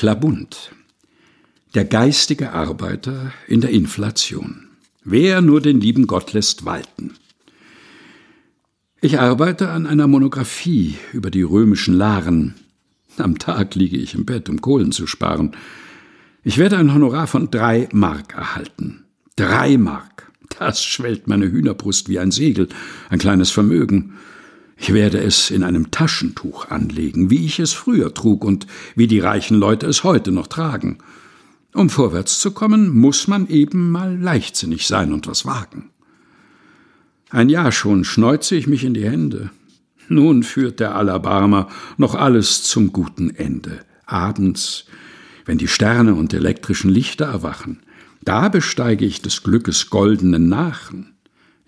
Klabund. Der geistige Arbeiter in der Inflation. Wer nur den lieben Gott lässt walten. Ich arbeite an einer Monographie über die römischen Laren. Am Tag liege ich im Bett, um Kohlen zu sparen. Ich werde ein Honorar von drei Mark erhalten. Drei Mark. Das schwellt meine Hühnerbrust wie ein Segel, ein kleines Vermögen. Ich werde es in einem Taschentuch anlegen, wie ich es früher trug und wie die reichen Leute es heute noch tragen. Um vorwärts zu kommen, muss man eben mal leichtsinnig sein und was wagen. Ein Jahr schon schneuze ich mich in die Hände. Nun führt der Alabarmer noch alles zum guten Ende. Abends, wenn die Sterne und elektrischen Lichter erwachen, da besteige ich des Glückes goldenen Nachen.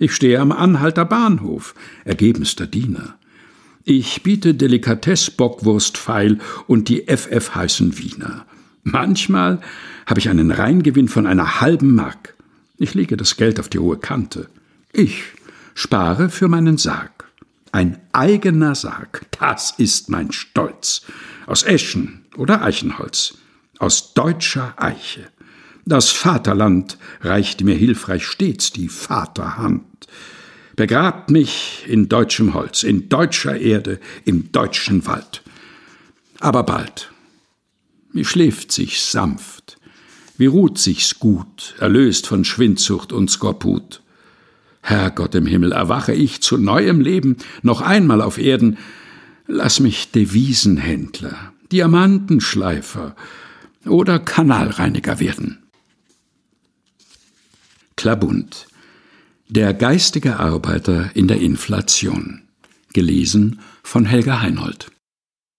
Ich stehe am Anhalter Bahnhof, ergebenster Diener. Ich biete Delikatess Bockwurstpfeil und die FF heißen Wiener. Manchmal habe ich einen Reingewinn von einer halben Mark. Ich lege das Geld auf die hohe Kante. Ich spare für meinen Sarg. Ein eigener Sarg, das ist mein Stolz. Aus Eschen oder Eichenholz. Aus deutscher Eiche. Das Vaterland reicht mir hilfreich stets die Vaterhand. Begrabt mich in deutschem Holz, in deutscher Erde, im deutschen Wald. Aber bald. Wie schläft sich's sanft, wie ruht sich's gut, erlöst von Schwindsucht und Skorput. Herrgott im Himmel, erwache ich zu neuem Leben, noch einmal auf Erden, lass mich Devisenhändler, Diamantenschleifer oder Kanalreiniger werden. Klabund. Der geistige Arbeiter in der Inflation. Gelesen von Helga Heinold.